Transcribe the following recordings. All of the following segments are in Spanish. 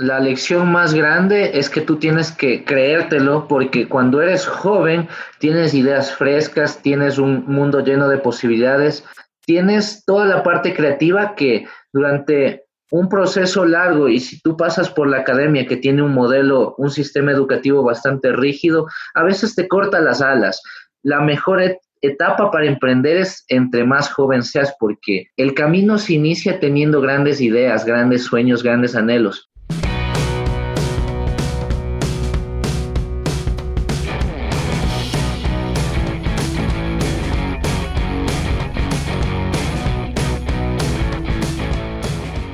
la lección más grande es que tú tienes que creértelo porque cuando eres joven tienes ideas frescas, tienes un mundo lleno de posibilidades, tienes toda la parte creativa que durante un proceso largo y si tú pasas por la academia que tiene un modelo, un sistema educativo bastante rígido, a veces te corta las alas. La mejor etapa para emprender es entre más joven seas porque el camino se inicia teniendo grandes ideas, grandes sueños, grandes anhelos.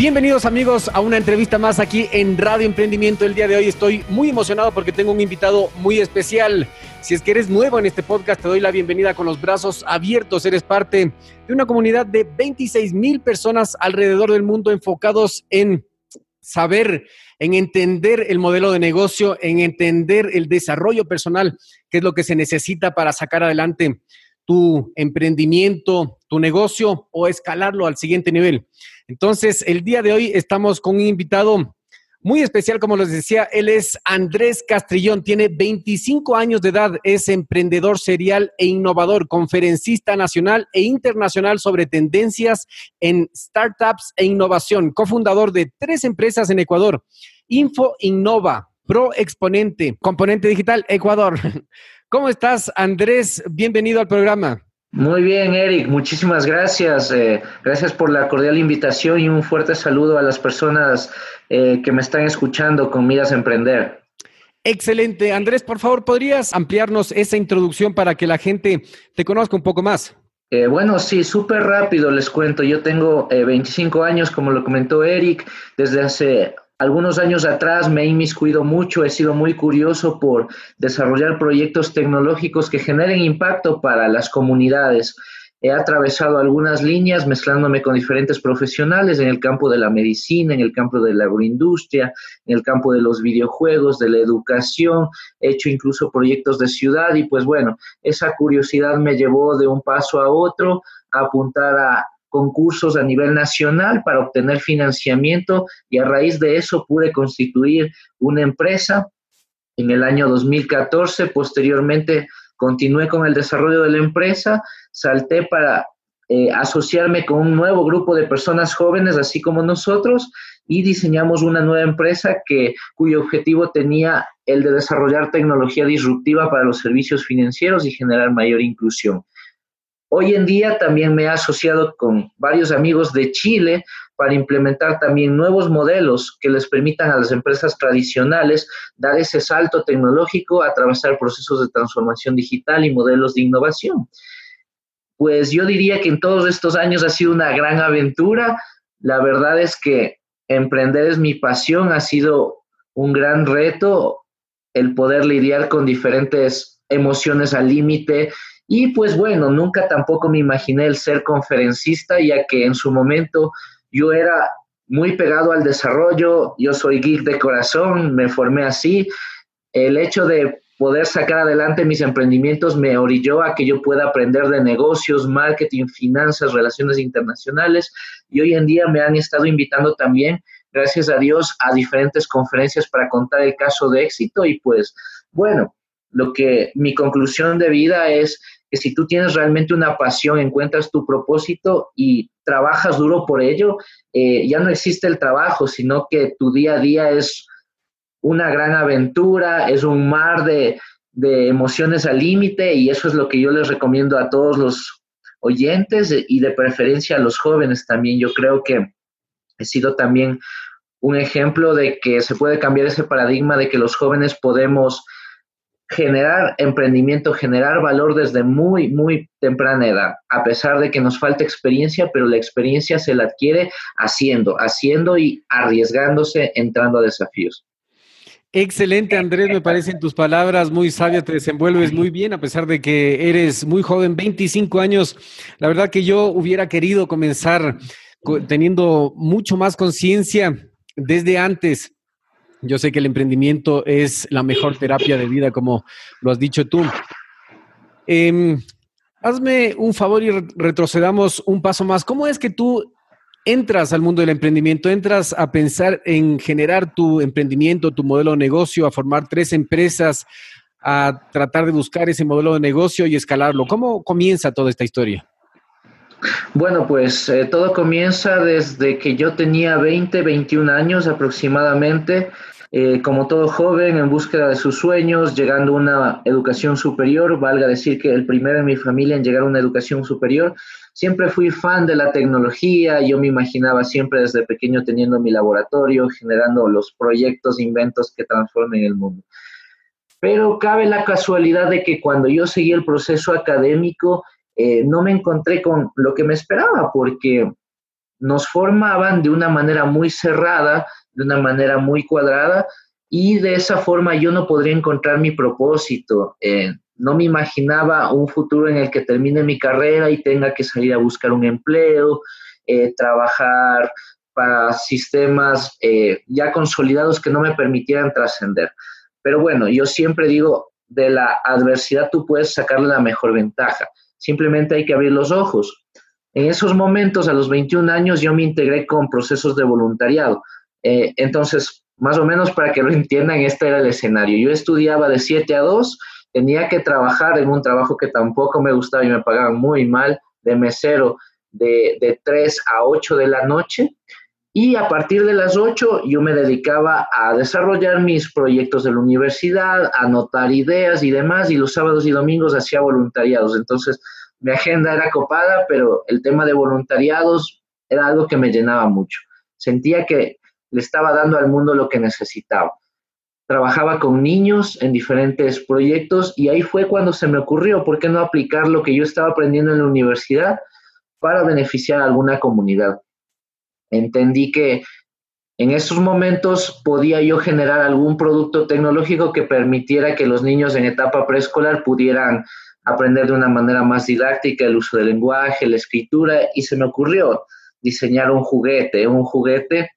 Bienvenidos amigos a una entrevista más aquí en Radio Emprendimiento. El día de hoy estoy muy emocionado porque tengo un invitado muy especial. Si es que eres nuevo en este podcast, te doy la bienvenida con los brazos abiertos. Eres parte de una comunidad de 26 mil personas alrededor del mundo enfocados en saber, en entender el modelo de negocio, en entender el desarrollo personal, que es lo que se necesita para sacar adelante tu emprendimiento, tu negocio o escalarlo al siguiente nivel. Entonces, el día de hoy estamos con un invitado muy especial, como les decía, él es Andrés Castrillón, tiene 25 años de edad, es emprendedor serial e innovador, conferencista nacional e internacional sobre tendencias en startups e innovación, cofundador de tres empresas en Ecuador, Info Innova, Pro Exponente, Componente Digital Ecuador. ¿Cómo estás, Andrés? Bienvenido al programa. Muy bien, Eric, muchísimas gracias. Eh, gracias por la cordial invitación y un fuerte saludo a las personas eh, que me están escuchando con miras a emprender. Excelente. Andrés, por favor, ¿podrías ampliarnos esa introducción para que la gente te conozca un poco más? Eh, bueno, sí, súper rápido les cuento. Yo tengo 25 años, como lo comentó Eric, desde hace algunos años atrás me he inmiscuido mucho, he sido muy curioso por desarrollar proyectos tecnológicos que generen impacto para las comunidades. He atravesado algunas líneas mezclándome con diferentes profesionales en el campo de la medicina, en el campo de la agroindustria, en el campo de los videojuegos, de la educación. He hecho incluso proyectos de ciudad y pues bueno, esa curiosidad me llevó de un paso a otro a apuntar a concursos a nivel nacional para obtener financiamiento y a raíz de eso pude constituir una empresa. En el año 2014, posteriormente continué con el desarrollo de la empresa, salté para eh, asociarme con un nuevo grupo de personas jóvenes, así como nosotros, y diseñamos una nueva empresa que, cuyo objetivo tenía el de desarrollar tecnología disruptiva para los servicios financieros y generar mayor inclusión. Hoy en día también me he asociado con varios amigos de Chile para implementar también nuevos modelos que les permitan a las empresas tradicionales dar ese salto tecnológico, atravesar procesos de transformación digital y modelos de innovación. Pues yo diría que en todos estos años ha sido una gran aventura. La verdad es que emprender es mi pasión, ha sido un gran reto el poder lidiar con diferentes emociones al límite y pues bueno, nunca tampoco me imaginé el ser conferencista, ya que en su momento yo era muy pegado al desarrollo, yo soy geek de corazón, me formé así. El hecho de poder sacar adelante mis emprendimientos me orilló a que yo pueda aprender de negocios, marketing, finanzas, relaciones internacionales y hoy en día me han estado invitando también, gracias a Dios, a diferentes conferencias para contar el caso de éxito y pues bueno, lo que mi conclusión de vida es que si tú tienes realmente una pasión, encuentras tu propósito y trabajas duro por ello, eh, ya no existe el trabajo, sino que tu día a día es una gran aventura, es un mar de, de emociones al límite y eso es lo que yo les recomiendo a todos los oyentes y de preferencia a los jóvenes también. Yo creo que he sido también un ejemplo de que se puede cambiar ese paradigma de que los jóvenes podemos generar emprendimiento, generar valor desde muy, muy temprana edad, a pesar de que nos falta experiencia, pero la experiencia se la adquiere haciendo, haciendo y arriesgándose, entrando a desafíos. Excelente, Andrés, me parecen tus palabras muy sabias, te desenvuelves muy bien, a pesar de que eres muy joven, 25 años. La verdad que yo hubiera querido comenzar teniendo mucho más conciencia desde antes yo sé que el emprendimiento es la mejor terapia de vida, como lo has dicho tú. Em, hazme un favor y retrocedamos un paso más. ¿Cómo es que tú entras al mundo del emprendimiento, entras a pensar en generar tu emprendimiento, tu modelo de negocio, a formar tres empresas, a tratar de buscar ese modelo de negocio y escalarlo? ¿Cómo comienza toda esta historia? Bueno, pues eh, todo comienza desde que yo tenía 20, 21 años aproximadamente. Eh, como todo joven en búsqueda de sus sueños, llegando a una educación superior, valga decir que el primero en mi familia en llegar a una educación superior, siempre fui fan de la tecnología, yo me imaginaba siempre desde pequeño teniendo mi laboratorio, generando los proyectos, inventos que transformen el mundo. Pero cabe la casualidad de que cuando yo seguí el proceso académico, eh, no me encontré con lo que me esperaba, porque nos formaban de una manera muy cerrada, de una manera muy cuadrada, y de esa forma yo no podría encontrar mi propósito. Eh, no me imaginaba un futuro en el que termine mi carrera y tenga que salir a buscar un empleo, eh, trabajar para sistemas ya consolidados que no me permitieran trascender. Pero bueno, yo siempre digo, de la adversidad tú puedes sacarle la mejor ventaja simplemente hay que abrir los ojos. En esos momentos, a los 21 años, yo me integré con procesos de voluntariado. Eh, entonces, más o menos para que lo entiendan, este era el escenario. Yo estudiaba de 7 a 2, tenía que trabajar en un trabajo que tampoco me gustaba y me pagaban muy mal, de mesero, de, de 3 a 8 de la noche. Y a partir de las 8 yo me dedicaba a desarrollar mis proyectos de la universidad, a anotar ideas y demás, y los sábados y domingos hacía voluntariados. Entonces, mi agenda era copada, pero el tema de voluntariados era algo que me llenaba mucho. Sentía que le estaba dando al mundo lo que necesitaba. Trabajaba con niños en diferentes proyectos y ahí fue cuando se me ocurrió, ¿por qué no aplicar lo que yo estaba aprendiendo en la universidad para beneficiar a alguna comunidad? entendí que en esos momentos podía yo generar algún producto tecnológico que permitiera que los niños en etapa preescolar pudieran aprender de una manera más didáctica el uso del lenguaje, la escritura, y se me ocurrió diseñar un juguete, un juguete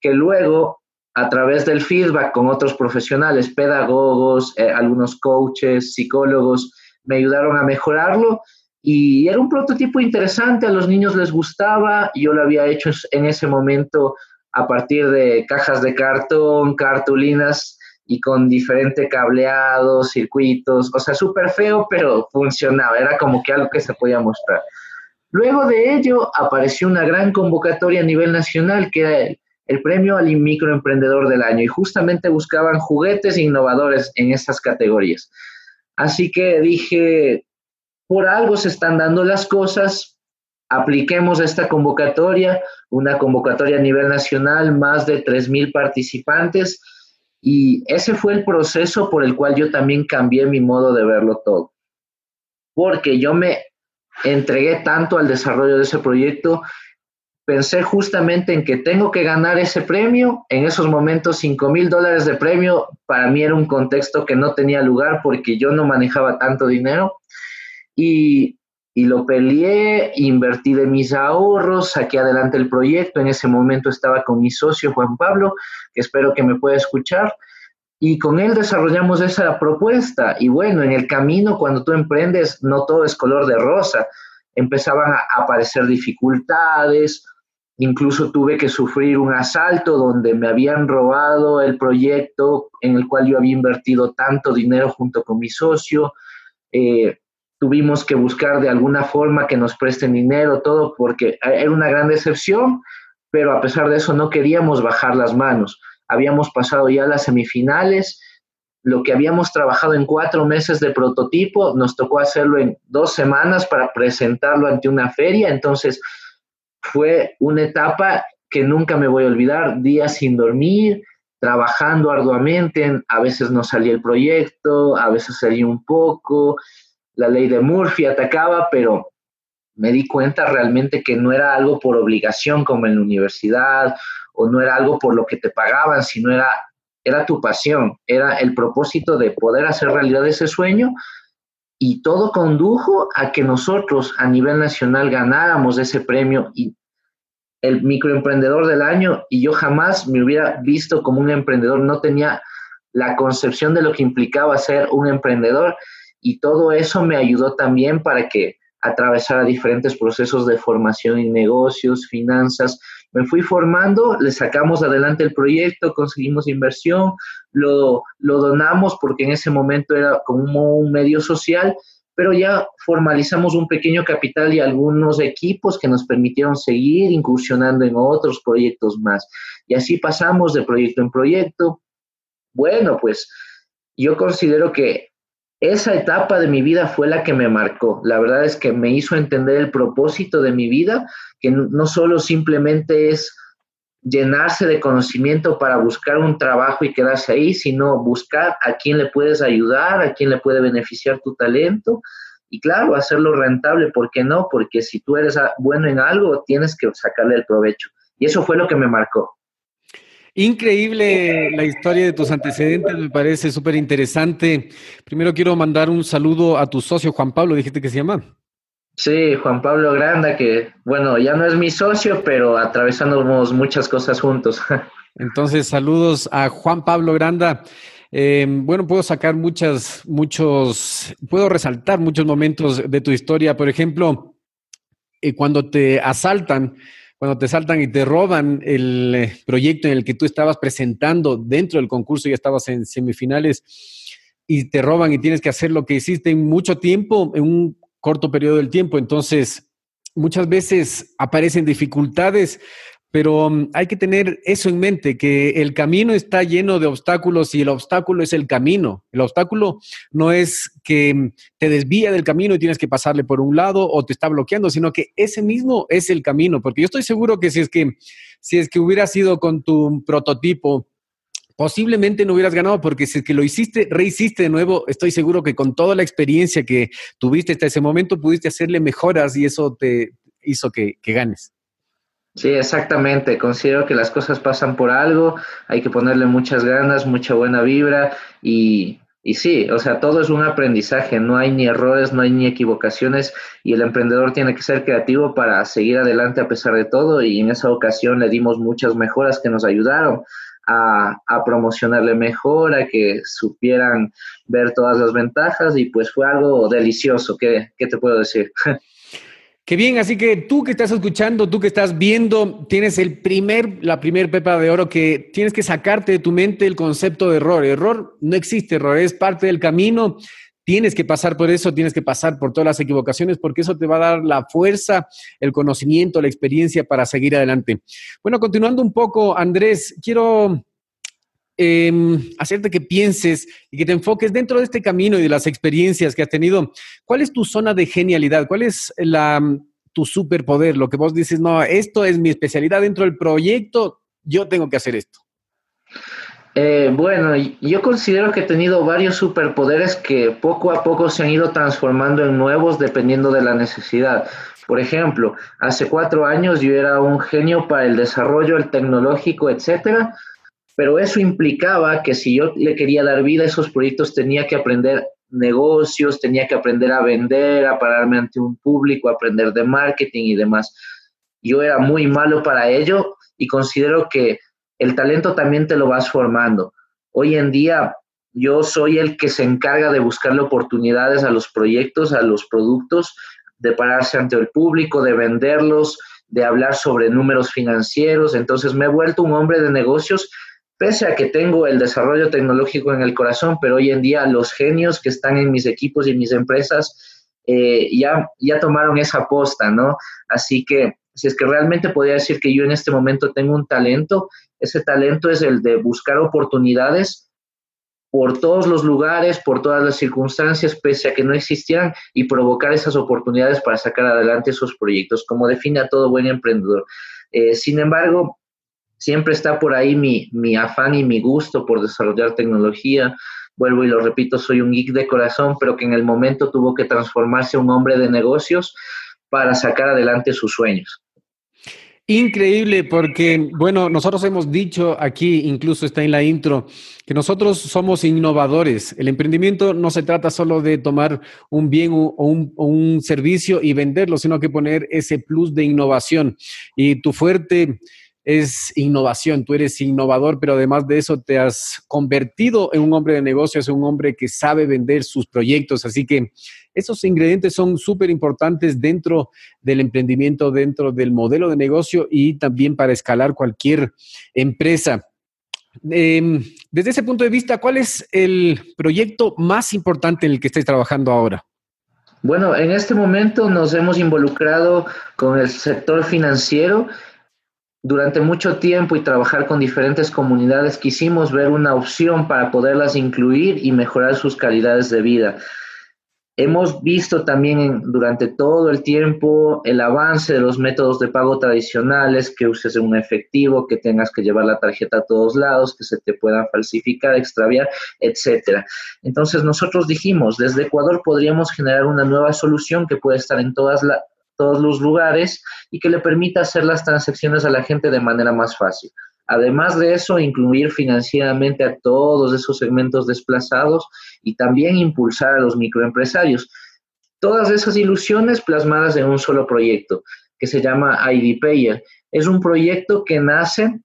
que luego, a través del feedback con otros profesionales, pedagogos, eh, algunos coaches, psicólogos, me ayudaron a mejorarlo y era un prototipo interesante, a los niños les gustaba, yo lo había hecho en ese momento a partir de cajas de cartón, cartulinas y con diferente cableado, circuitos, o sea, súper feo, pero funcionaba, era como que algo que se podía mostrar. Luego de ello apareció una gran convocatoria a nivel nacional que era el, el premio al microemprendedor del año. Y justamente buscaban juguetes innovadores en estas categorías. Así que dije, por algo se están dando las cosas, apliquemos esta convocatoria, una convocatoria a nivel nacional, más de 3.000 participantes, y ese fue el proceso por el cual yo también cambié mi modo de verlo todo, porque yo me entregué tanto al desarrollo de ese proyecto, pensé justamente en que tengo que ganar ese premio, en esos momentos 5 mil dólares de premio, para mí era un contexto que no tenía lugar porque yo no manejaba tanto dinero, y, lo peleé, invertí de mis ahorros, saqué adelante el proyecto. En ese momento estaba con mi socio Juan Pablo, que espero que me pueda escuchar. Y con él desarrollamos esa propuesta. Y bueno, en el camino, cuando tú emprendes, no todo es color de rosa. Empezaban a aparecer dificultades. Incluso tuve que sufrir un asalto donde me habían robado el proyecto en el cual yo había invertido tanto dinero junto con mi socio. Eh, tuvimos que buscar de alguna forma que nos presten dinero, todo, porque era una gran decepción, pero a pesar de eso no queríamos bajar las manos. Habíamos pasado ya las semifinales, lo que habíamos trabajado en cuatro meses de prototipo, nos tocó hacerlo en dos semanas para presentarlo ante una feria, entonces fue una etapa que nunca me voy a olvidar, días sin dormir, trabajando arduamente, a veces no salía el proyecto, a veces salía un poco, la ley de Murphy atacaba, pero me di cuenta realmente que no era algo por obligación como en la universidad o no era algo por lo que te pagaban, sino era, era tu pasión, era el propósito de poder hacer realidad ese sueño y todo condujo a que nosotros a nivel nacional ganáramos ese premio y el microemprendedor del año y yo jamás me hubiera visto como un emprendedor, no tenía la concepción de lo que implicaba ser un emprendedor y todo eso me ayudó también para que atravesara diferentes procesos de formación en negocios, finanzas. Me fui formando, le sacamos adelante el proyecto, conseguimos inversión, lo, lo donamos porque en ese momento era como un medio social pero ya formalizamos un pequeño capital y algunos equipos que nos permitieron seguir incursionando en otros proyectos más. Y así pasamos de proyecto en proyecto. Bueno, pues yo considero que esa etapa de mi vida fue la que me marcó. La verdad es que me hizo entender el propósito de mi vida, que no solo simplemente es llenarse de conocimiento para buscar un trabajo y quedarse ahí, sino buscar a quién le puedes ayudar, a quién le puede beneficiar tu talento y claro, hacerlo rentable, ¿por qué no? Porque si tú eres bueno en algo, tienes que sacarle el provecho. Y eso fue lo que me marcó. Increíble la historia de tus antecedentes, me parece súper interesante. Primero quiero mandar un saludo a tu socio Juan Pablo, dijiste que se llama. Sí, Juan Pablo Granda, que bueno, ya no es mi socio, pero atravesamos muchas cosas juntos. Entonces, saludos a Juan Pablo Granda. Eh, bueno, puedo sacar muchas, muchos, puedo resaltar muchos momentos de tu historia. Por ejemplo, eh, cuando te asaltan, cuando te saltan y te roban el eh, proyecto en el que tú estabas presentando dentro del concurso, ya estabas en semifinales y te roban y tienes que hacer lo que hiciste en mucho tiempo, en un corto periodo del tiempo. Entonces, muchas veces aparecen dificultades, pero um, hay que tener eso en mente, que el camino está lleno de obstáculos y el obstáculo es el camino. El obstáculo no es que um, te desvía del camino y tienes que pasarle por un lado o te está bloqueando, sino que ese mismo es el camino, porque yo estoy seguro que si es que, si es que hubiera sido con tu prototipo, posiblemente no hubieras ganado porque si es que lo hiciste, rehiciste de nuevo, estoy seguro que con toda la experiencia que tuviste hasta ese momento pudiste hacerle mejoras y eso te hizo que, ganes. Sí, exactamente. Considero que las cosas pasan por algo, hay que ponerle muchas ganas, mucha buena vibra y, y sí, o sea, todo es un aprendizaje, no hay ni errores, no hay ni equivocaciones y el emprendedor tiene que ser creativo para seguir adelante a pesar de todo y en esa ocasión le dimos muchas mejoras que nos ayudaron a, promocionarle mejor, a que supieran ver todas las ventajas y pues fue algo delicioso, ¿qué, qué te puedo decir? Qué bien, así que tú que estás escuchando, tú que estás viendo, tienes el primer, la primer pepa de oro que tienes que sacarte de tu mente el concepto de error. Error no existe, error es parte del camino. Tienes que pasar por eso, tienes que pasar por todas las equivocaciones, porque eso te va a dar la fuerza, el conocimiento, la experiencia para seguir adelante. Bueno, continuando un poco, Andrés, quiero em, hacerte que pienses y que te enfoques dentro de este camino y de las experiencias que has tenido. ¿Cuál es tu zona de genialidad? ¿Cuál es la, tu superpoder? Lo que vos dices, no, esto es mi especialidad dentro del proyecto, yo tengo que hacer esto. Eh, bueno, yo considero que he tenido varios superpoderes que poco a poco se han ido transformando en nuevos dependiendo de la necesidad. Por ejemplo, hace cuatro años yo era un genio para el desarrollo, el tecnológico, etcétera, pero eso implicaba que si yo le quería dar vida a esos proyectos tenía que aprender negocios, tenía que aprender a vender, a pararme ante un público, aprender de marketing y demás. Yo era muy malo para ello y considero que el talento también te lo vas formando. Hoy en día yo soy el que se encarga de buscarle oportunidades a los proyectos, a los productos, de pararse ante el público, de venderlos, de hablar sobre números financieros. Entonces me he vuelto un hombre de negocios, pese a que tengo el desarrollo tecnológico en el corazón, pero hoy en día los genios que están en mis equipos y en mis empresas eh, ya, ya tomaron esa posta, ¿no? Así que si es que realmente podría decir que yo en este momento tengo un talento, ese talento es el de buscar oportunidades por todos los lugares, por todas las circunstancias, pese a que no existieran, y provocar esas oportunidades para sacar adelante esos proyectos, como define a todo buen emprendedor. Eh, sin embargo, siempre está por ahí mi, mi afán y mi gusto por desarrollar tecnología. Vuelvo y lo repito, soy un geek de corazón, pero que en el momento tuvo que transformarse un hombre de negocios para sacar adelante sus sueños. Increíble, porque, bueno, nosotros hemos dicho aquí, incluso está en la intro, que nosotros somos innovadores. El emprendimiento no se trata solo de tomar un bien o un, o un servicio y venderlo, sino que poner ese plus de innovación. Y tu fuerte es innovación, tú eres innovador, pero además de eso te has convertido en un hombre de negocios, un hombre que sabe vender sus proyectos. Así que esos ingredientes son súper importantes dentro del emprendimiento, dentro del modelo de negocio y también para escalar cualquier empresa. Em, desde ese punto de vista, ¿cuál es el proyecto más importante en el que estáis trabajando ahora? Bueno, en este momento nos hemos involucrado con el sector financiero durante mucho tiempo y trabajar con diferentes comunidades, quisimos ver una opción para poderlas incluir y mejorar sus calidades de vida. Hemos visto también durante todo el tiempo el avance de los métodos de pago tradicionales, que uses un efectivo, que tengas que llevar la tarjeta a todos lados, que se te puedan falsificar, extraviar, etcétera. Entonces nosotros dijimos, desde Ecuador podríamos generar una nueva solución que puede estar en todas las todos los lugares y que le permita hacer las transacciones a la gente de manera más fácil. Además de eso, incluir financieramente a todos esos segmentos desplazados y también impulsar a los microempresarios. Todas esas ilusiones plasmadas en un solo proyecto que se llama ID Payer. Es un proyecto que nace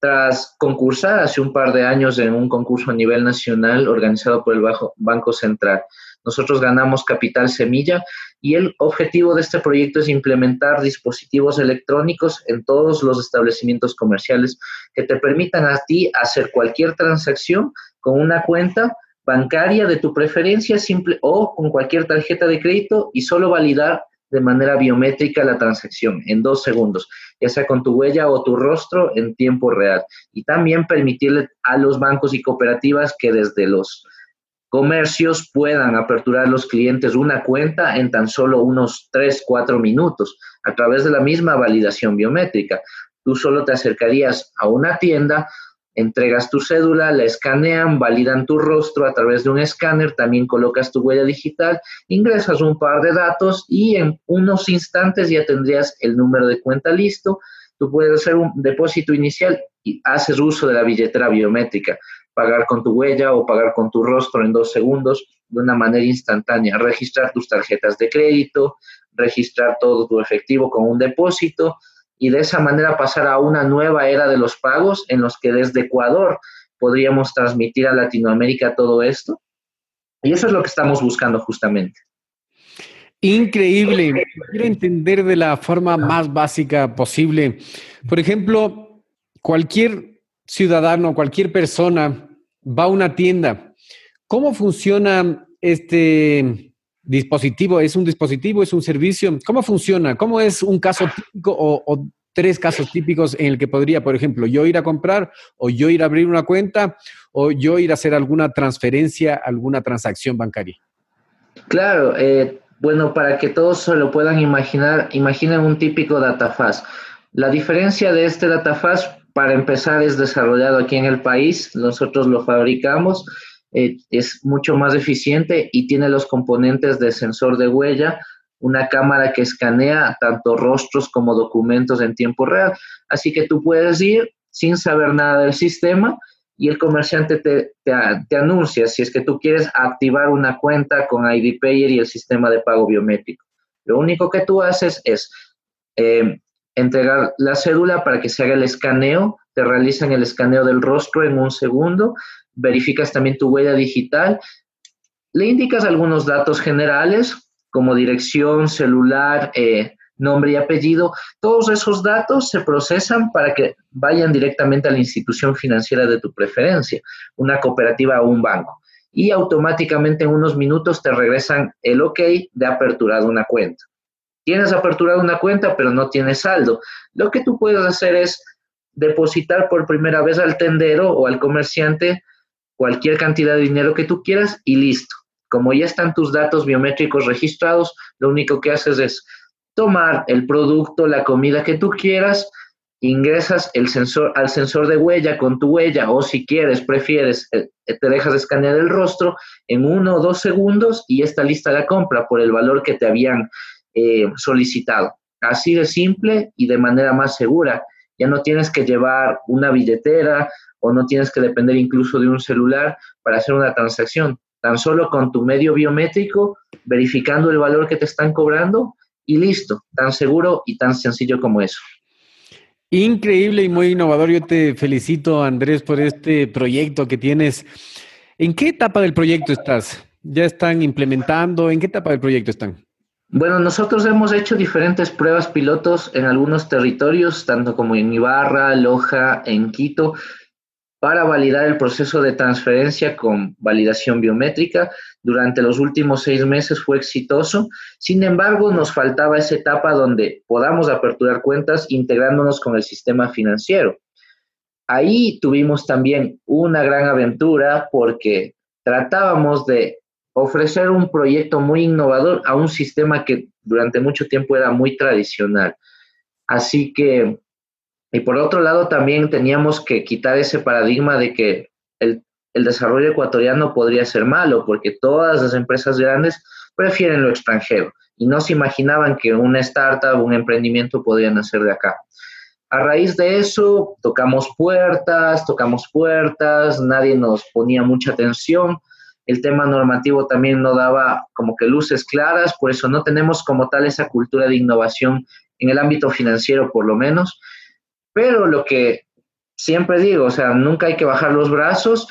tras concursar hace un par de años en un concurso a nivel nacional organizado por el Banco Central. Nosotros ganamos Capital Semilla y el objetivo de este proyecto es implementar dispositivos electrónicos en todos los establecimientos comerciales que te permitan a ti hacer cualquier transacción con una cuenta bancaria de tu preferencia simple o con cualquier tarjeta de crédito y solo validar de manera biométrica la transacción en dos segundos, ya sea con tu huella o tu rostro en tiempo real. Y también permitirle a los bancos y cooperativas que desde los comercios puedan aperturar los clientes una cuenta en tan solo unos 3, 4 minutos a través de la misma validación biométrica. Tú solo te acercarías a una tienda, entregas tu cédula, la escanean, validan tu rostro a través de un escáner, también colocas tu huella digital, ingresas un par de datos y en unos instantes ya tendrías el número de cuenta listo. Tú puedes hacer un depósito inicial y haces uso de la billetera biométrica pagar con tu huella o pagar con tu rostro en dos segundos de una manera instantánea, registrar tus tarjetas de crédito, registrar todo tu efectivo con un depósito y de esa manera pasar a una nueva era de los pagos en los que desde Ecuador podríamos transmitir a Latinoamérica todo esto. Y eso es lo que estamos buscando justamente. Increíble. Quiero entender de la forma más básica posible. Por ejemplo, cualquier ciudadano, cualquier persona va a una tienda. ¿Cómo funciona este dispositivo? ¿Es un dispositivo? ¿Es un servicio? ¿Cómo funciona? ¿Cómo es un caso típico o, tres casos típicos en el que podría, por ejemplo, yo ir a comprar o yo ir a abrir una cuenta o yo ir a hacer alguna transferencia, alguna transacción bancaria? Claro, eh, bueno, para que todos se lo puedan imaginar, imaginen un típico datafaz. La diferencia de este datafaz para empezar, es desarrollado aquí en el país, nosotros lo fabricamos, eh, es mucho más eficiente y tiene los componentes de sensor de huella, una cámara que escanea tanto rostros como documentos en tiempo real. Así que tú puedes ir sin saber nada del sistema y el comerciante te, te, anuncia si es que tú quieres activar una cuenta con ID Payer y el sistema de pago biométrico. Lo único que tú haces es eh, entregar la cédula para que se haga el escaneo, te realizan el escaneo del rostro en un segundo, verificas también tu huella digital, le indicas algunos datos generales como dirección, celular, eh, nombre y apellido. Todos esos datos se procesan para que vayan directamente a la institución financiera de tu preferencia, una cooperativa o un banco. y automáticamente en unos minutos te regresan el ok de apertura de una cuenta. Tienes aperturado una cuenta, pero no tienes saldo. Lo que tú puedes hacer es depositar por primera vez al tendero o al comerciante cualquier cantidad de dinero que tú quieras y listo. Como ya están tus datos biométricos registrados, lo único que haces es tomar el producto, la comida que tú quieras, ingresas el sensor al sensor de huella con tu huella o si quieres, prefieres, eh, te dejas escanear el rostro en uno o dos segundos y está lista la compra por el valor que te habían eh, solicitado. Así de simple y de manera más segura. Ya no tienes que llevar una billetera o no tienes que depender incluso de un celular para hacer una transacción. Tan solo con tu medio biométrico, verificando el valor que te están cobrando y listo. Tan seguro y tan sencillo como eso. Increíble y muy innovador. Yo te felicito, Andrés, por este proyecto que tienes. ¿En qué etapa del proyecto estás? ¿Ya están implementando? ¿En qué etapa del proyecto están? Bueno, nosotros hemos hecho diferentes pruebas pilotos en algunos territorios, tanto como en Ibarra, Loja, en Quito, para validar el proceso de transferencia con validación biométrica. Durante los últimos seis meses fue exitoso. Sin embargo, nos faltaba esa etapa donde podamos aperturar cuentas integrándonos con el sistema financiero. Ahí tuvimos también una gran aventura porque tratábamos de ofrecer un proyecto muy innovador a un sistema que durante mucho tiempo era muy tradicional. Así que, y por otro lado, también teníamos que quitar ese paradigma de que el, desarrollo ecuatoriano podría ser malo, porque todas las empresas grandes prefieren lo extranjero y no se imaginaban que una startup, un emprendimiento podría nacer de acá. A raíz de eso, tocamos puertas, tocamos puertas, nadie nos ponía mucha atención el tema normativo también no daba como que luces claras, por eso no tenemos como tal esa cultura de innovación en el ámbito financiero por lo menos. Pero lo que siempre digo, o sea, nunca hay que bajar los brazos.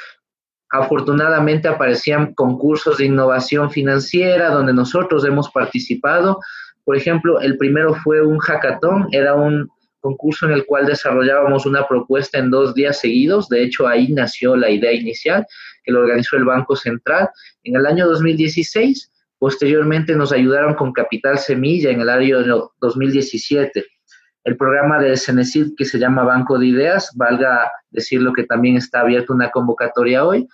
Afortunadamente aparecían concursos de innovación financiera donde nosotros hemos participado. Por ejemplo, el primero fue un hackathon, era un concurso en el cual desarrollábamos una propuesta en dos días seguidos. De hecho, ahí nació la idea inicial que lo organizó el Banco Central. En el año 2016, posteriormente nos ayudaron con Capital Semilla en el año 2017. El programa de Cenecid que se llama Banco de Ideas, valga decirlo que también está abierta una convocatoria hoy.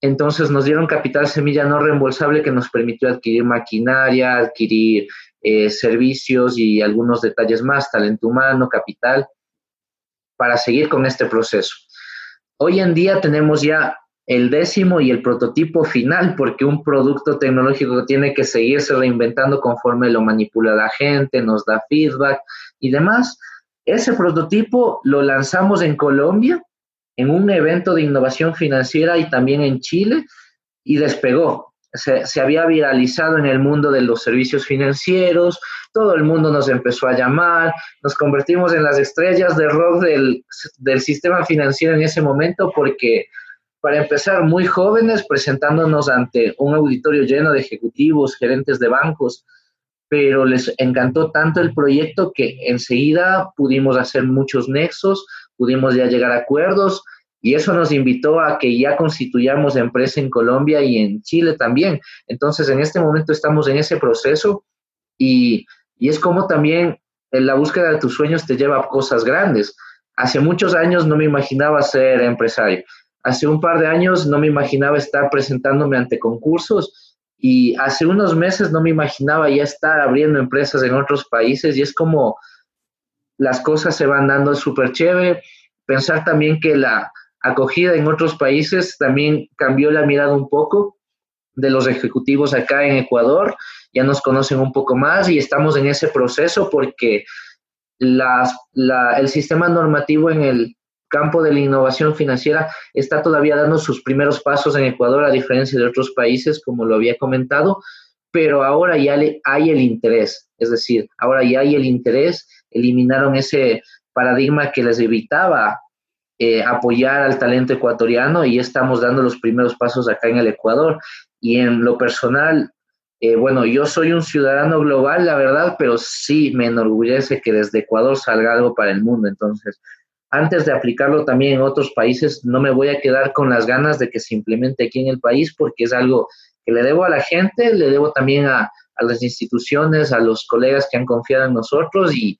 Entonces nos dieron capital semilla no reembolsable que nos permitió adquirir maquinaria, adquirir eh, servicios y algunos detalles más, talento humano, capital, para seguir con este proceso. Hoy en día tenemos ya el décimo y el prototipo final, porque un producto tecnológico tiene que seguirse reinventando conforme lo manipula la gente, nos da feedback y demás. Ese prototipo lo lanzamos en Colombia, en un evento de innovación financiera y también en Chile, y despegó se, había viralizado en el mundo de los servicios financieros, todo el mundo nos empezó a llamar, nos convertimos en las estrellas de rock del, del sistema financiero en ese momento porque, para empezar, muy jóvenes presentándonos ante un auditorio lleno de ejecutivos, gerentes de bancos, pero les encantó tanto el proyecto que enseguida pudimos hacer muchos nexos, pudimos ya llegar a acuerdos y eso nos invitó a que ya constituyamos empresa en Colombia y en Chile también. Entonces, en este momento estamos en ese proceso y, es como también en la búsqueda de tus sueños te lleva a cosas grandes. Hace muchos años no me imaginaba ser empresario. Hace un par de años no me imaginaba estar presentándome ante concursos y hace unos meses no me imaginaba ya estar abriendo empresas en otros países y es como las cosas se van dando súper chévere. Pensar también que la, acogida en otros países también cambió la mirada un poco de los ejecutivos acá en Ecuador, ya nos conocen un poco más y estamos en ese proceso porque el sistema normativo en el campo de la innovación financiera está todavía dando sus primeros pasos en Ecuador, a diferencia de otros países, como lo había comentado, pero ahora ya hay el interés, es decir, ahora ya hay el interés, eliminaron ese paradigma que les evitaba eh, apoyar al talento ecuatoriano y estamos dando los primeros pasos acá en el Ecuador. Y en lo personal, eh, bueno, yo soy un ciudadano global, la verdad, pero sí me enorgullece que desde Ecuador salga algo para el mundo. Entonces, antes de aplicarlo también en otros países, no me voy a quedar con las ganas de que se implemente aquí en el país porque es algo que le debo a la gente, le debo también a, las instituciones, a los colegas que han confiado en nosotros y,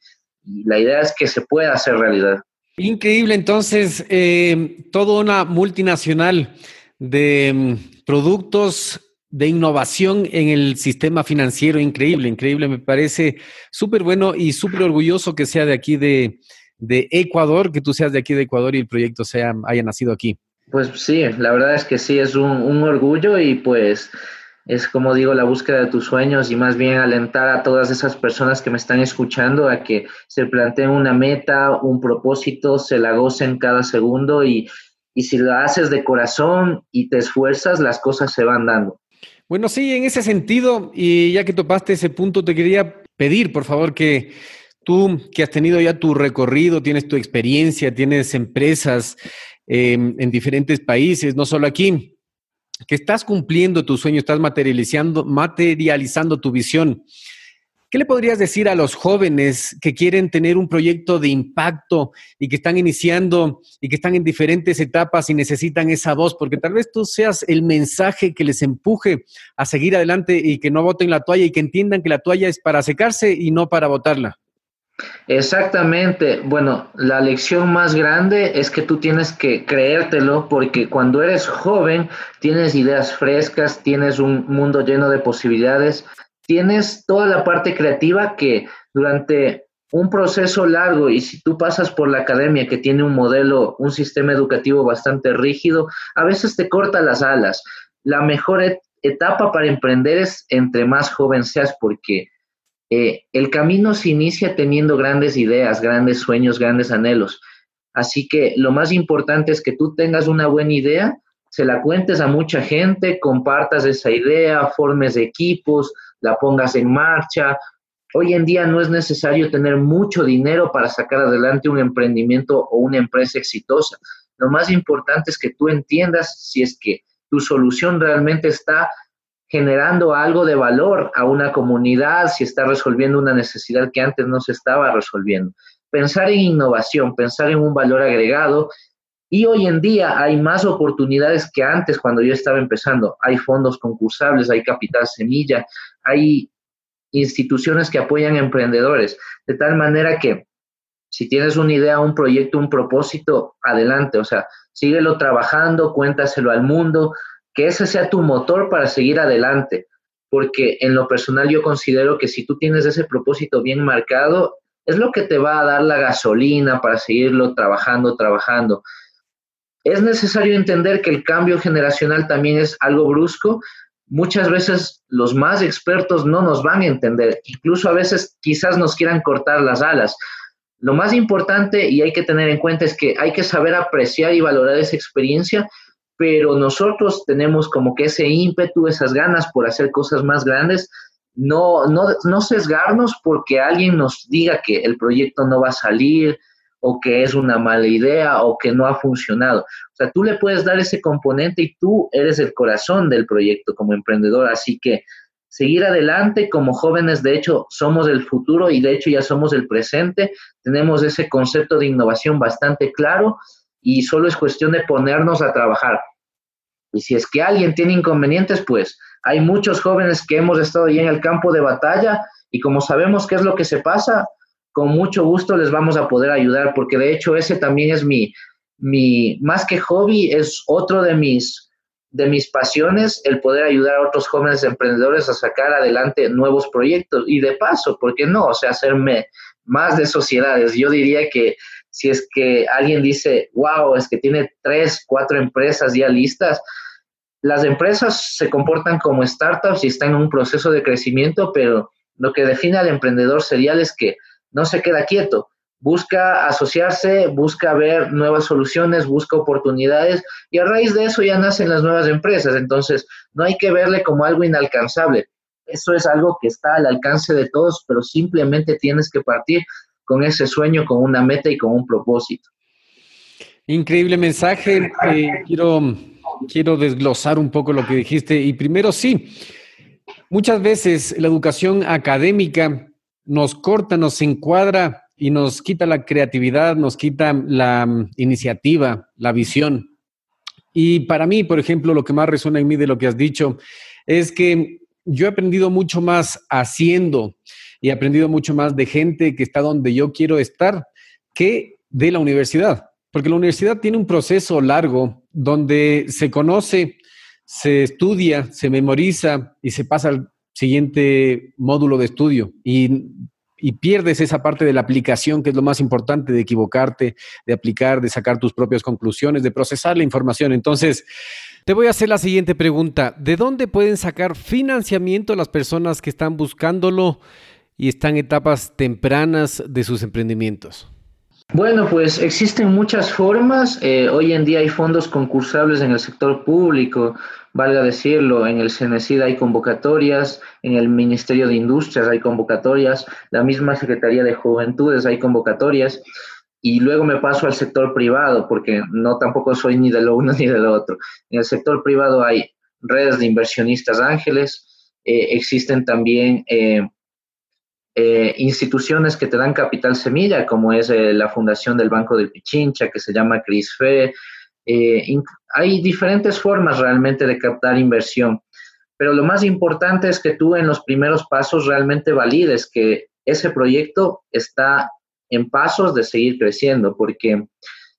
la idea es que se pueda hacer realidad. Increíble, entonces, eh, toda una multinacional de mm, productos de innovación en el sistema financiero, increíble, increíble, me parece súper bueno y súper orgulloso que sea de aquí de, de Ecuador, que tú seas de aquí de Ecuador y el proyecto sea, haya nacido aquí. Pues sí, la verdad es que sí, es un, orgullo y pues es como digo, la búsqueda de tus sueños y más bien alentar a todas esas personas que me están escuchando a que se planteen una meta, un propósito, se la gocen cada segundo y, y si lo haces de corazón y te esfuerzas, las cosas se van dando. Bueno, sí, en ese sentido, y ya que topaste ese punto, te quería pedir, por favor, que Tú que has tenido ya tu recorrido, tienes tu experiencia, tienes empresas em, en diferentes países, no solo aquí, que estás cumpliendo tu sueño, estás materializando, materializando tu visión. ¿Qué le podrías decir a los jóvenes que quieren tener un proyecto de impacto y que están iniciando y que están en diferentes etapas y necesitan esa voz? Porque tal vez tú seas el mensaje que les empuje a seguir adelante y que no voten la toalla y que entiendan que la toalla es para secarse y no para botarla. Exactamente. Bueno, la lección más grande es que tú tienes que creértelo porque cuando eres joven tienes ideas frescas, tienes un mundo lleno de posibilidades, tienes toda la parte creativa que durante un proceso largo y si tú pasas por la academia que tiene un modelo, un sistema educativo bastante rígido, a veces te corta las alas. La mejor etapa para emprender es entre más joven seas porque eh, el camino se inicia teniendo grandes ideas, grandes sueños, grandes anhelos. Así que lo más importante es que tú tengas una buena idea, se la cuentes a mucha gente, compartas esa idea, formes equipos, la pongas en marcha. Hoy en día no es necesario tener mucho dinero para sacar adelante un emprendimiento o una empresa exitosa. Lo más importante es que tú entiendas si es que tu solución realmente está generando algo de valor a una comunidad, si está resolviendo una necesidad que antes no se estaba resolviendo. Pensar en innovación, pensar en un valor agregado. Y hoy en día hay más oportunidades que antes cuando yo estaba empezando. Hay fondos concursables, hay capital semilla, hay instituciones que apoyan a emprendedores. De tal manera que si tienes una idea, un proyecto, un propósito, adelante. O sea, síguelo trabajando, cuéntaselo al mundo, que ese sea tu motor para seguir adelante, porque en lo personal yo considero que si tú tienes ese propósito bien marcado, es lo que te va a dar la gasolina para seguirlo trabajando, trabajando. Es necesario entender que el cambio generacional también es algo brusco. Muchas veces los más expertos no nos van a entender, incluso a veces quizás nos quieran cortar las alas. Lo más importante y hay que tener en cuenta es que hay que saber apreciar y valorar esa experiencia pero nosotros tenemos como que ese ímpetu, esas ganas por hacer cosas más grandes, no, no, no sesgarnos porque alguien nos diga que el proyecto no va a salir o que es una mala idea o que no ha funcionado. O sea, tú le puedes dar ese componente y tú eres el corazón del proyecto como emprendedor, así que seguir adelante como jóvenes, de hecho, somos el futuro y de hecho ya somos el presente, tenemos ese concepto de innovación bastante claro y solo es cuestión de ponernos a trabajar. Y si es que alguien tiene inconvenientes, pues hay muchos jóvenes que hemos estado ya en el campo de batalla y como sabemos qué es lo que se pasa, con mucho gusto les vamos a poder ayudar, porque de hecho ese también es mi, mi más que hobby, es otro de mis, de mis pasiones, el poder ayudar a otros jóvenes emprendedores a sacar adelante nuevos proyectos y de paso, ¿por qué no? O sea, hacerme más de sociedades. Yo diría que si es que alguien dice, wow, es que tiene tres, cuatro empresas ya listas, las empresas se comportan como startups y están en un proceso de crecimiento, pero lo que define al emprendedor serial es que no se queda quieto, busca asociarse, busca ver nuevas soluciones, busca oportunidades y a raíz de eso ya nacen las nuevas empresas. Entonces, no hay que verle como algo inalcanzable. Eso es algo que está al alcance de todos, pero simplemente tienes que partir con ese sueño, con una meta y con un propósito. Increíble mensaje. Eh, quiero, quiero desglosar un poco lo que dijiste. Y primero, sí, muchas veces la educación académica nos corta, nos encuadra y nos quita la creatividad, nos quita la mm, iniciativa, la visión. Y para mí, por ejemplo, lo que más resuena en mí de lo que has dicho es que yo he aprendido mucho más haciendo y he aprendido mucho más de gente que está donde yo quiero estar que de la universidad. Porque la universidad tiene un proceso largo donde se conoce, se estudia, se memoriza y se pasa al siguiente módulo de estudio. Y y pierdes esa parte de la aplicación, que es lo más importante, de equivocarte, de aplicar, de sacar tus propias conclusiones, de procesar la información. Entonces, te voy a hacer la siguiente pregunta. ¿De dónde pueden sacar financiamiento las personas que están buscándolo y están en etapas tempranas de sus emprendimientos? Bueno, pues existen muchas formas. Eh, hoy en día hay fondos concursables en el sector público, valga decirlo, en el CNCID hay convocatorias, en el Ministerio de Industrias hay convocatorias, la misma Secretaría de Juventudes hay convocatorias. Y luego me paso al sector privado, porque no tampoco soy ni de lo uno ni de lo otro. En el sector privado hay redes de inversionistas ángeles, eh, existen también eh, eh, instituciones que te dan capital semilla, como es eh, la Fundación del Banco del Pichincha, que se llama CRISFE. Eh, hay diferentes formas realmente de captar inversión, pero lo más importante es que tú en los primeros pasos realmente valides que ese proyecto está en pasos de seguir creciendo, porque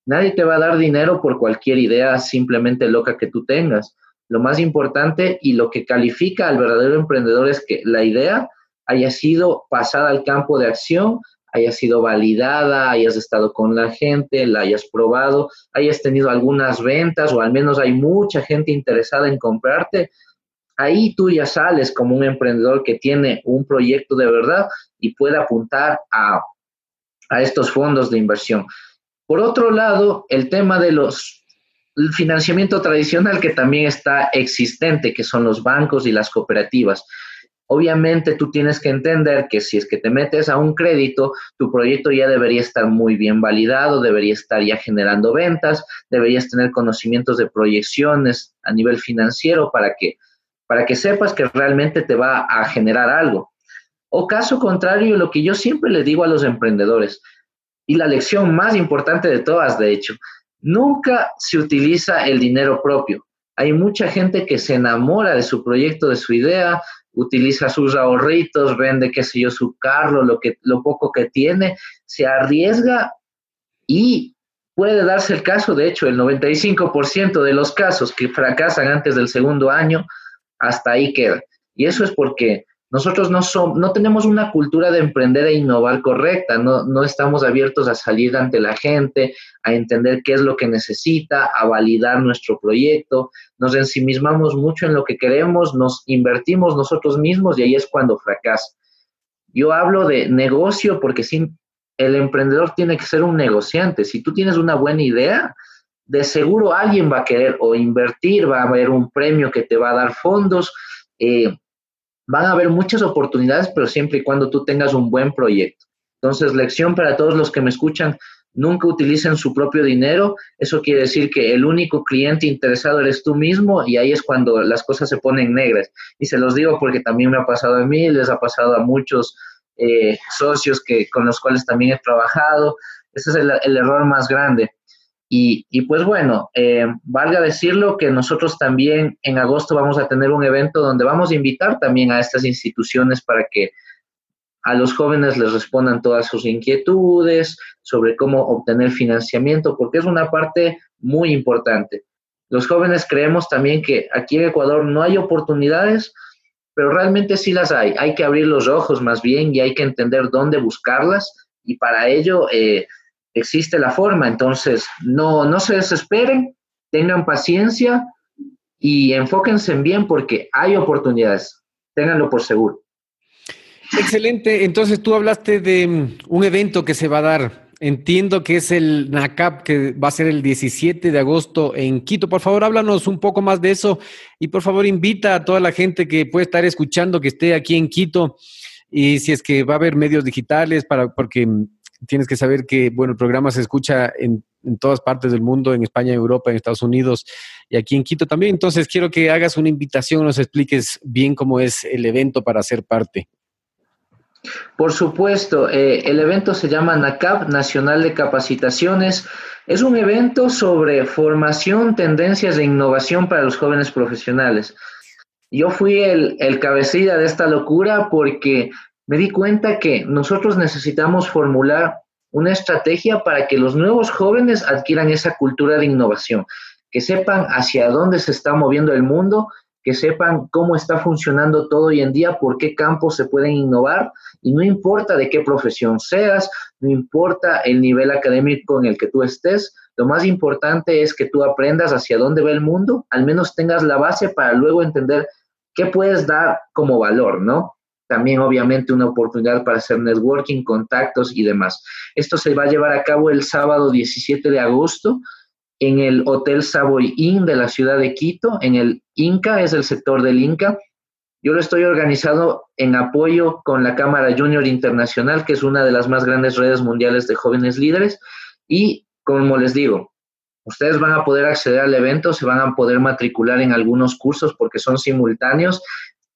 nadie te va a dar dinero por cualquier idea simplemente loca que tú tengas. Lo más importante y lo que califica al verdadero emprendedor es que la idea haya sido pasada al campo de acción, haya sido validada, hayas estado con la gente, la hayas probado, hayas tenido algunas ventas o al menos hay mucha gente interesada en comprarte, ahí tú ya sales como un emprendedor que tiene un proyecto de verdad y puede apuntar a, a estos fondos de inversión. Por otro lado, el tema de los el financiamiento tradicional que también está existente, que son los bancos y las cooperativas. Obviamente tú tienes que entender que si es que te metes a un crédito, tu proyecto ya debería estar muy bien validado, debería estar ya generando ventas, deberías tener conocimientos de proyecciones a nivel financiero para que, para que sepas que realmente te va a generar algo. O caso contrario, lo que yo siempre le digo a los emprendedores, y la lección más importante de todas, de hecho, nunca se utiliza el dinero propio. Hay mucha gente que se enamora de su proyecto, de su idea, utiliza sus ahorritos, vende, qué sé yo, su carro, lo, que, lo poco que tiene, se arriesga y puede darse el caso, de hecho, el 95% de los casos que fracasan antes del segundo año, hasta ahí queda. Y eso es porque nosotros no, somos, no tenemos una cultura de emprender e innovar correcta, no, no estamos abiertos a salir ante la gente, a entender qué es lo que necesita, a validar nuestro proyecto, nos ensimismamos mucho en lo que queremos, nos invertimos nosotros mismos y ahí es cuando fracasa. Yo hablo de negocio porque sin, el emprendedor tiene que ser un negociante. Si tú tienes una buena idea, de seguro alguien va a querer o invertir, va a haber un premio que te va a dar fondos. Eh, van a haber muchas oportunidades, pero siempre y cuando tú tengas un buen proyecto. Entonces, lección para todos los que me escuchan, nunca utilicen su propio dinero. Eso quiere decir que el único cliente interesado eres tú mismo y ahí es cuando las cosas se ponen negras. Y se los digo porque también me ha pasado a mí, les ha pasado a muchos eh, socios que, con los cuales también he trabajado. Ese es el error más grande. Y, pues bueno, eh, valga decirlo que nosotros también en agosto vamos a tener un evento donde vamos a invitar también a estas instituciones para que a los jóvenes les respondan todas sus inquietudes sobre cómo obtener financiamiento, porque es una parte muy importante. Los jóvenes creemos también que aquí en Ecuador no hay oportunidades, pero realmente sí las hay. Hay que abrir los ojos más bien y hay que entender dónde buscarlas y para ello... Eh, existe la forma. Entonces, no, no se desesperen, tengan paciencia y enfóquense bien porque hay oportunidades. Ténganlo por seguro. Excelente. Entonces, tú hablaste de mm, un evento que se va a dar. Entiendo que es el NACAP, que va a ser el 17 de agosto en Quito. Por favor, háblanos un poco más de eso y por favor invita a toda la gente que puede estar escuchando, que esté aquí en Quito. Y si es que va a haber medios digitales, para, porque mm, tienes que saber que, bueno, el programa se escucha en, todas partes del mundo, en España, en Europa, en Estados Unidos y aquí en Quito también. Entonces, quiero que hagas una invitación, nos expliques bien cómo es el evento para ser parte. Por supuesto, eh, el evento se llama NACAP, Nacional de Capacitaciones. Es un evento sobre formación, tendencias e innovación para los jóvenes profesionales. Yo fui el, el cabecilla de esta locura porque me di cuenta que nosotros necesitamos formular una estrategia para que los nuevos jóvenes adquieran esa cultura de innovación, que sepan hacia dónde se está moviendo el mundo, que sepan cómo está funcionando todo hoy en día, por qué campos se pueden innovar, y no importa de qué profesión seas, no importa el nivel académico en el que tú estés, lo más importante es que tú aprendas hacia dónde va el mundo, al menos tengas la base para luego entender qué puedes dar como valor, ¿no? También obviamente una oportunidad para hacer networking, contactos y demás. Esto se va a llevar a cabo el sábado 17 de agosto en el Hotel Savoy Inn de la ciudad de Quito, en el Inca, es el sector del Inca. Yo lo estoy organizado en apoyo con la Cámara Junior Internacional, que es una de las más grandes redes mundiales de jóvenes líderes. Y como les digo, ustedes van a poder acceder al evento, se van a poder matricular en algunos cursos porque son simultáneos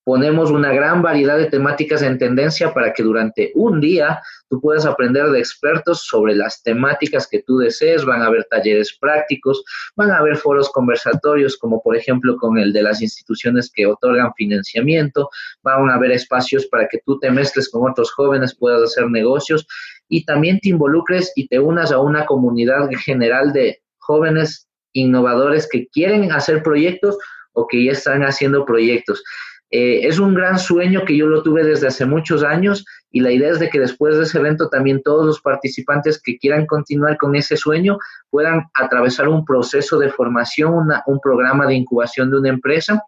ponemos una gran variedad de temáticas en tendencia para que durante un día tú puedas aprender de expertos sobre las temáticas que tú desees. Van a haber talleres prácticos, van a haber foros conversatorios, como por ejemplo con el de las instituciones que otorgan financiamiento. Van a haber espacios para que tú te mezcles con otros jóvenes, puedas hacer negocios y también te involucres y te unas a una comunidad general de jóvenes innovadores que quieren hacer proyectos o que ya están haciendo proyectos. Eh, es un gran sueño que yo lo tuve desde hace muchos años y la idea es de que después de ese evento también todos los participantes que quieran continuar con ese sueño puedan atravesar un proceso de formación, un programa de incubación de una empresa,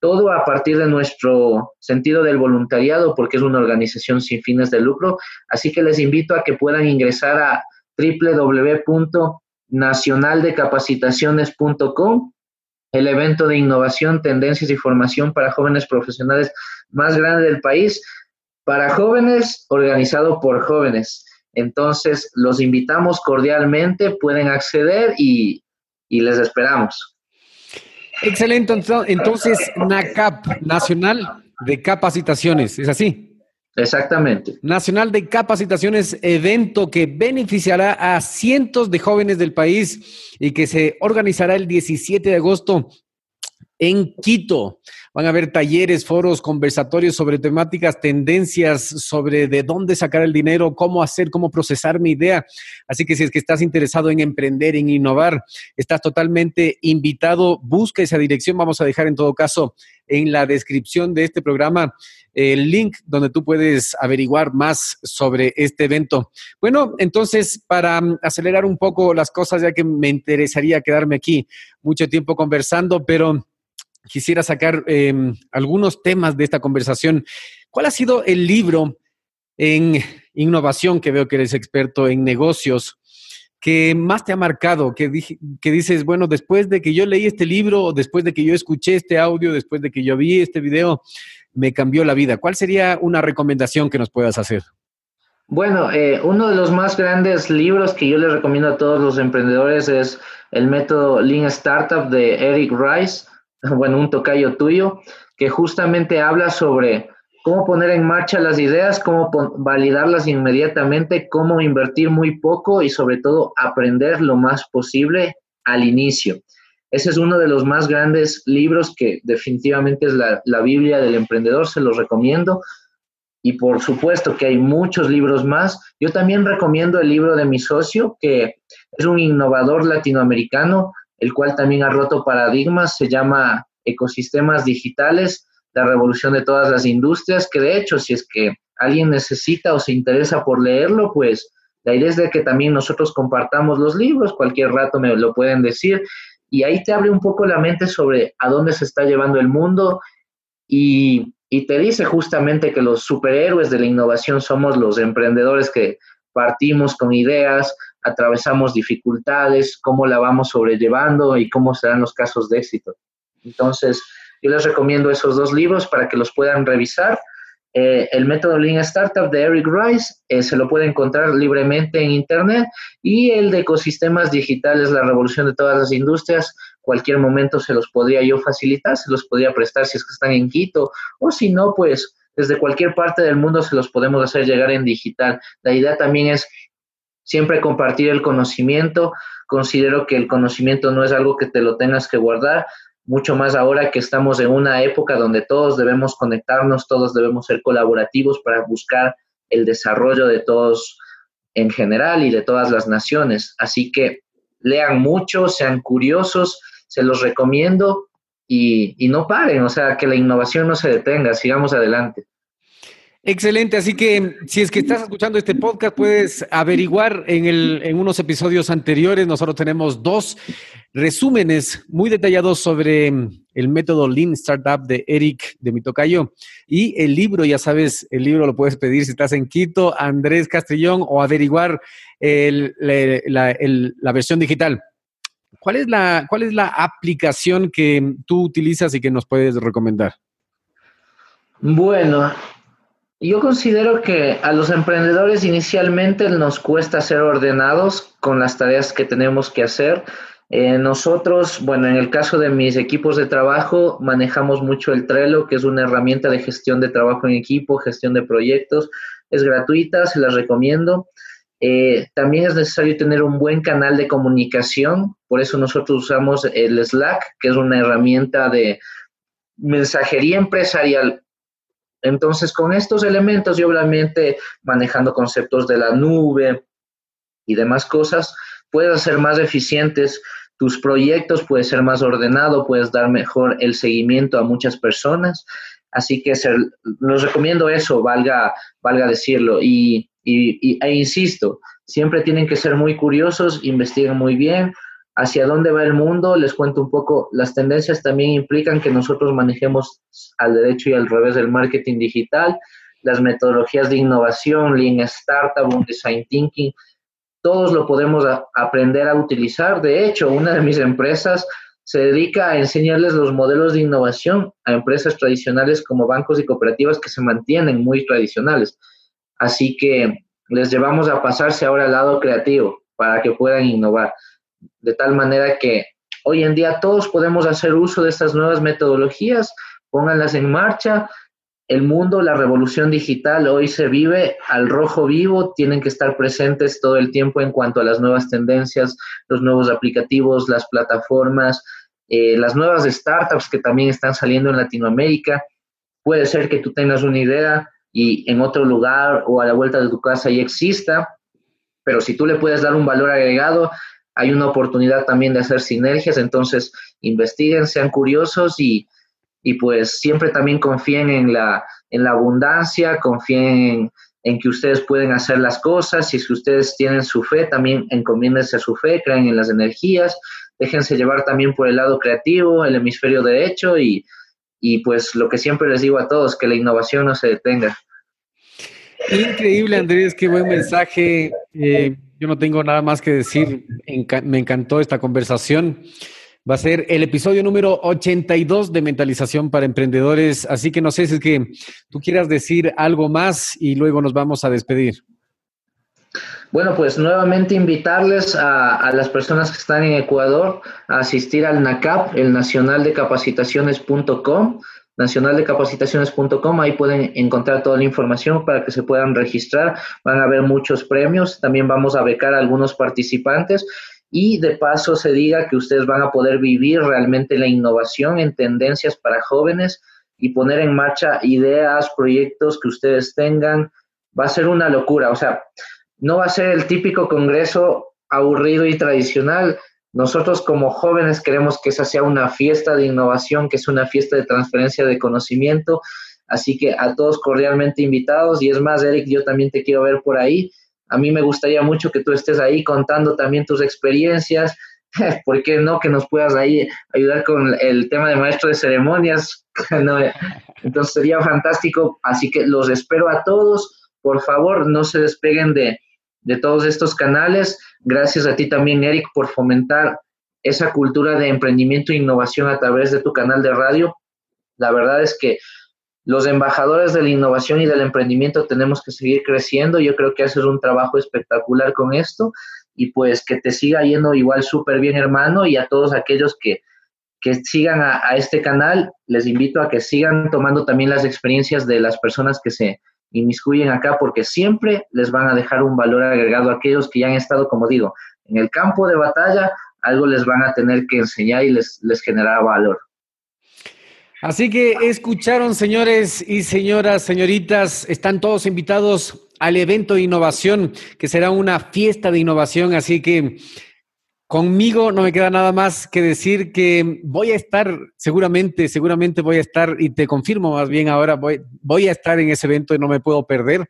todo a partir de nuestro sentido del voluntariado porque es una organización sin fines de lucro. Así que les invito a que puedan ingresar a www.nacionaldecapacitaciones.com el evento de innovación, tendencias y formación para jóvenes profesionales más grande del país, para jóvenes, organizado por jóvenes. Entonces, los invitamos cordialmente, pueden acceder y, les esperamos. Excelente. Entonces, NACAP, Nacional de Capacitaciones, ¿es así? Exactamente. Nacional de Capacitaciones, evento que beneficiará a cientos de jóvenes del país y que se organizará el 17 de agosto en Quito. Van a haber talleres, foros, conversatorios sobre temáticas, tendencias, sobre de dónde sacar el dinero, cómo hacer, cómo procesar mi idea. Así que si es que estás interesado en emprender, en innovar, estás totalmente invitado. Busca esa dirección. Vamos a dejar en todo caso en la descripción de este programa el link donde tú puedes averiguar más sobre este evento. Bueno, entonces, para mm, acelerar un poco las cosas, ya que me interesaría quedarme aquí mucho tiempo conversando, pero quisiera sacar em, algunos temas de esta conversación. ¿Cuál ha sido el libro en innovación, que veo que eres experto en negocios, que más te ha marcado, que, que dices, bueno, después de que yo leí este libro, después de que yo escuché este audio, después de que yo vi este video, me cambió la vida? ¿Cuál sería una recomendación que nos puedas hacer? Bueno, eh, uno de los más grandes libros que yo les recomiendo a todos los emprendedores es el método Lean Startup de Eric Rice bueno, un tocayo tuyo, que justamente habla sobre cómo poner en marcha las ideas, cómo validarlas inmediatamente, cómo invertir muy poco y sobre todo aprender lo más posible al inicio. Ese es uno de los más grandes libros que definitivamente es la, la Biblia del emprendedor, se los recomiendo. Y por supuesto que hay muchos libros más. Yo también recomiendo el libro de mi socio, que es un innovador latinoamericano, el cual también ha roto paradigmas, se llama Ecosistemas Digitales, la revolución de todas las industrias, que de hecho, si es que alguien necesita o se interesa por leerlo, pues la idea es de que también nosotros compartamos los libros, cualquier rato me lo pueden decir, y ahí te abre un poco la mente sobre a dónde se está llevando el mundo y, y te dice justamente que los superhéroes de la innovación somos los emprendedores que partimos con ideas, atravesamos dificultades, cómo la vamos sobrellevando y cómo serán los casos de éxito. Entonces, yo les recomiendo esos dos libros para que los puedan revisar. Eh, el método Lean Startup de Eric Rice eh, se lo puede encontrar libremente en Internet y el de ecosistemas digitales, la revolución de todas las industrias, cualquier momento se los podría yo facilitar, se los podría prestar si es que están en Quito o si no, pues desde cualquier parte del mundo se los podemos hacer llegar en digital. La idea también es siempre compartir el conocimiento. Considero que el conocimiento no es algo que te lo tengas que guardar, mucho más ahora que estamos en una época donde todos debemos conectarnos, todos debemos ser colaborativos para buscar el desarrollo de todos en general y de todas las naciones. Así que lean mucho, sean curiosos, se los recomiendo y, y no paren, o sea, que la innovación no se detenga, sigamos adelante. Excelente, así que si es que estás escuchando este podcast, puedes averiguar en, el, en unos episodios anteriores. Nosotros tenemos dos resúmenes muy detallados sobre el método Lean Startup de Eric de Mitocayo y el libro, ya sabes, el libro lo puedes pedir si estás en Quito, Andrés Castellón o averiguar el, la, la versión digital. ¿Cuál es, la, ¿Cuál es la aplicación que tú utilizas y que nos puedes recomendar? Bueno, yo considero que a los emprendedores inicialmente nos cuesta ser ordenados con las tareas que tenemos que hacer. Eh, nosotros, bueno, en el caso de mis equipos de trabajo, manejamos mucho el Trello, que es una herramienta de gestión de trabajo en equipo, gestión de proyectos. Es gratuita, se las recomiendo. Eh, también es necesario tener un buen canal de comunicación, por eso nosotros usamos el Slack, que es una herramienta de mensajería empresarial entonces, con estos elementos y obviamente manejando conceptos de la nube y demás cosas, puedes hacer más eficientes tus proyectos, puedes ser más ordenado, puedes dar mejor el seguimiento a muchas personas. Así que ser, los recomiendo eso, valga, valga decirlo. Y, y, e insisto, siempre tienen que ser muy curiosos, investiguen muy bien, hacia dónde va el mundo, les cuento un poco, las tendencias también implican que nosotros manejemos al derecho y al revés del marketing digital, las metodologías de innovación, Lean Startup, Design Thinking, todos lo podemos aprender a utilizar. De hecho, una de mis empresas se dedica a enseñarles los modelos de innovación a empresas tradicionales como bancos y cooperativas que se mantienen muy tradicionales. Así que les llevamos a pasarse ahora al lado creativo para que puedan innovar de tal manera que hoy en día todos podemos hacer uso de estas nuevas metodologías, pónganlas en marcha. El mundo, la revolución digital hoy se vive al rojo vivo, tienen que estar presentes todo el tiempo en cuanto a las nuevas tendencias, los nuevos aplicativos, las plataformas, eh, las nuevas startups que también están saliendo en Latinoamérica. Puede ser que tú tengas una idea y en otro lugar o a la vuelta de tu casa ya exista, pero si tú le puedes dar un valor agregado, hay una oportunidad también de hacer sinergias, entonces investiguen, sean curiosos y, pues siempre también confíen en la, en la abundancia, confíen en, que ustedes pueden hacer las cosas, y si ustedes tienen su fe, también encomiéndense a su fe, crean en las energías, déjense llevar también por el lado creativo, el hemisferio derecho y, y pues lo que siempre les digo a todos, que la innovación no se detenga. Increíble, Andrés, qué buen mensaje. Eh, yo no tengo nada más que decir. me encantó esta conversación. Va a ser el episodio número 82 de Mentalización para Emprendedores. Así que no sé si es que tú quieras decir algo más y luego nos vamos a despedir. Bueno, pues nuevamente invitarles a, a, las personas que están en Ecuador a asistir al NACAP, el Nacional de Capacitaciones.com nacionaldecapacitaciones.com, ahí pueden encontrar toda la información para que se puedan registrar, van a haber muchos premios, también vamos a becar a algunos participantes. Y de paso se diga que ustedes van a poder vivir realmente la innovación en tendencias para jóvenes y poner en marcha ideas, proyectos que ustedes tengan, va a ser una locura, o sea, no va a ser el típico congreso aburrido y tradicional, nosotros como jóvenes queremos que esa sea una fiesta de innovación, que es una fiesta de transferencia de conocimiento. Así que a todos cordialmente invitados. Y es más, Eric, yo también te quiero ver por ahí. A mí me gustaría mucho que tú estés ahí contando también tus experiencias. ¿Por qué no? Que nos puedas ahí ayudar con el tema de maestro de ceremonias. entonces sería fantástico. Así que los espero a todos. Por favor, no se despeguen de, de todos estos canales. Gracias a ti también, Eric, por fomentar esa cultura de emprendimiento e innovación a través de tu canal de radio. La verdad es que los embajadores de la innovación y del emprendimiento tenemos que seguir creciendo. Yo creo que haces un trabajo espectacular con esto y pues que te siga yendo igual súper bien, hermano, y a todos aquellos que, que sigan a, este canal. Les invito a que sigan tomando también las experiencias de las personas que se inmiscuyen acá, porque siempre les van a dejar un valor agregado a aquellos que ya han estado, como digo, en el campo de batalla, algo les van a tener que enseñar y les, les generará valor. Así que escucharon, señores y señoras, señoritas, están todos invitados al evento de innovación, que será una fiesta de innovación, así que Conmigo no me queda nada más que decir que voy a estar, seguramente, seguramente voy a estar, y te confirmo más bien ahora, voy, voy a estar en ese evento y no me puedo perder.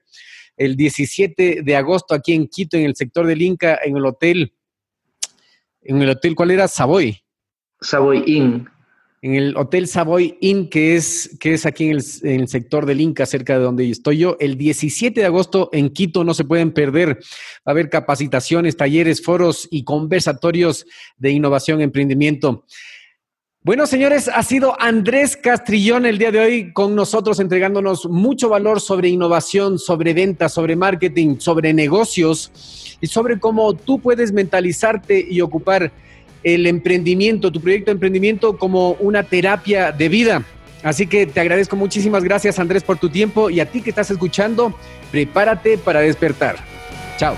El 17 de agosto aquí en Quito, en el sector del Inca, en el hotel, en el hotel, ¿cuál era? Savoy. Savoy Inn en el Hotel Savoy Inn, que es, que es aquí en el, sector del Inca, cerca de donde estoy yo. El 17 de agosto en Quito no se pueden perder. Va a haber capacitaciones, talleres, foros y conversatorios de innovación, emprendimiento. Bueno, señores, ha sido Andrés Castrillón el día de hoy con nosotros entregándonos mucho valor sobre innovación, sobre ventas, sobre marketing, sobre negocios y sobre cómo tú puedes mentalizarte y ocupar el emprendimiento, tu proyecto de emprendimiento como una terapia de vida. Así que te agradezco muchísimas gracias Andrés por tu tiempo y a ti que estás escuchando, prepárate para despertar. Chao.